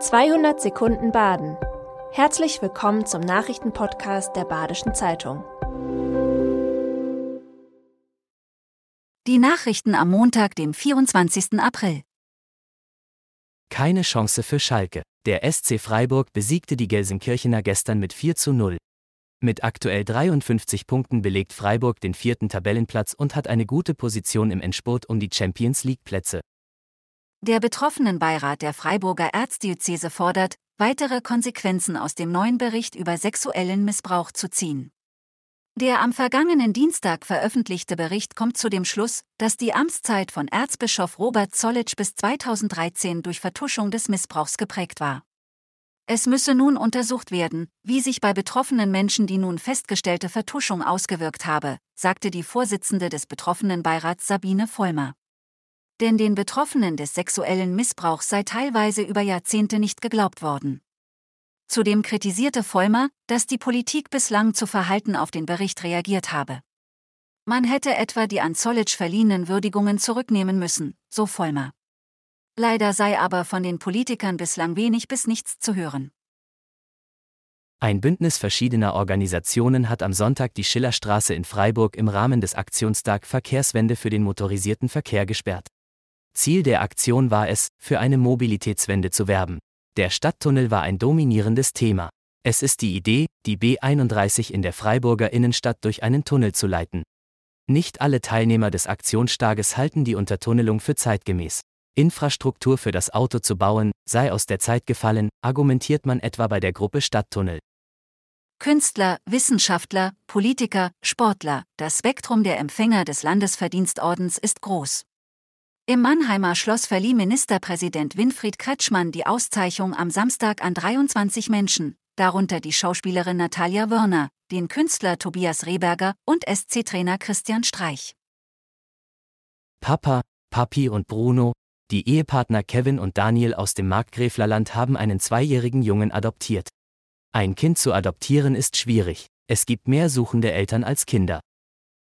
200 Sekunden Baden. Herzlich willkommen zum Nachrichtenpodcast der Badischen Zeitung. Die Nachrichten am Montag, dem 24. April. Keine Chance für Schalke. Der SC Freiburg besiegte die Gelsenkirchener gestern mit 4 zu 0. Mit aktuell 53 Punkten belegt Freiburg den vierten Tabellenplatz und hat eine gute Position im Endspurt um die Champions League-Plätze. Der betroffenen Beirat der Freiburger Erzdiözese fordert, weitere Konsequenzen aus dem neuen Bericht über sexuellen Missbrauch zu ziehen. Der am vergangenen Dienstag veröffentlichte Bericht kommt zu dem Schluss, dass die Amtszeit von Erzbischof Robert Zollitsch bis 2013 durch Vertuschung des Missbrauchs geprägt war. Es müsse nun untersucht werden, wie sich bei betroffenen Menschen die nun festgestellte Vertuschung ausgewirkt habe, sagte die Vorsitzende des betroffenen Beirats Sabine Vollmer denn den Betroffenen des sexuellen Missbrauchs sei teilweise über Jahrzehnte nicht geglaubt worden. Zudem kritisierte Vollmer, dass die Politik bislang zu Verhalten auf den Bericht reagiert habe. Man hätte etwa die an Zollitsch verliehenen Würdigungen zurücknehmen müssen, so Vollmer. Leider sei aber von den Politikern bislang wenig bis nichts zu hören. Ein Bündnis verschiedener Organisationen hat am Sonntag die Schillerstraße in Freiburg im Rahmen des Aktionstag Verkehrswende für den motorisierten Verkehr gesperrt. Ziel der Aktion war es, für eine Mobilitätswende zu werben. Der Stadttunnel war ein dominierendes Thema. Es ist die Idee, die B31 in der Freiburger Innenstadt durch einen Tunnel zu leiten. Nicht alle Teilnehmer des Aktionstages halten die Untertunnelung für zeitgemäß. Infrastruktur für das Auto zu bauen, sei aus der Zeit gefallen, argumentiert man etwa bei der Gruppe Stadttunnel. Künstler, Wissenschaftler, Politiker, Sportler, das Spektrum der Empfänger des Landesverdienstordens ist groß. Im Mannheimer Schloss verlieh Ministerpräsident Winfried Kretschmann die Auszeichnung am Samstag an 23 Menschen, darunter die Schauspielerin Natalia Wörner, den Künstler Tobias Rehberger und SC-Trainer Christian Streich. Papa, Papi und Bruno, die Ehepartner Kevin und Daniel aus dem Markgräflerland haben einen zweijährigen Jungen adoptiert. Ein Kind zu adoptieren ist schwierig, es gibt mehr suchende Eltern als Kinder.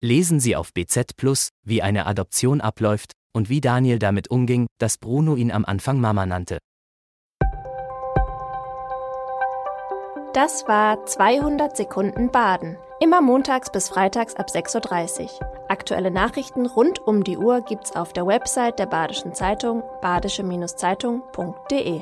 Lesen Sie auf BZ Plus, wie eine Adoption abläuft und wie Daniel damit umging, dass Bruno ihn am Anfang Mama nannte. Das war 200 Sekunden Baden. Immer montags bis freitags ab 6.30 Uhr. Aktuelle Nachrichten rund um die Uhr gibt's auf der Website der Badischen Zeitung badische-zeitung.de.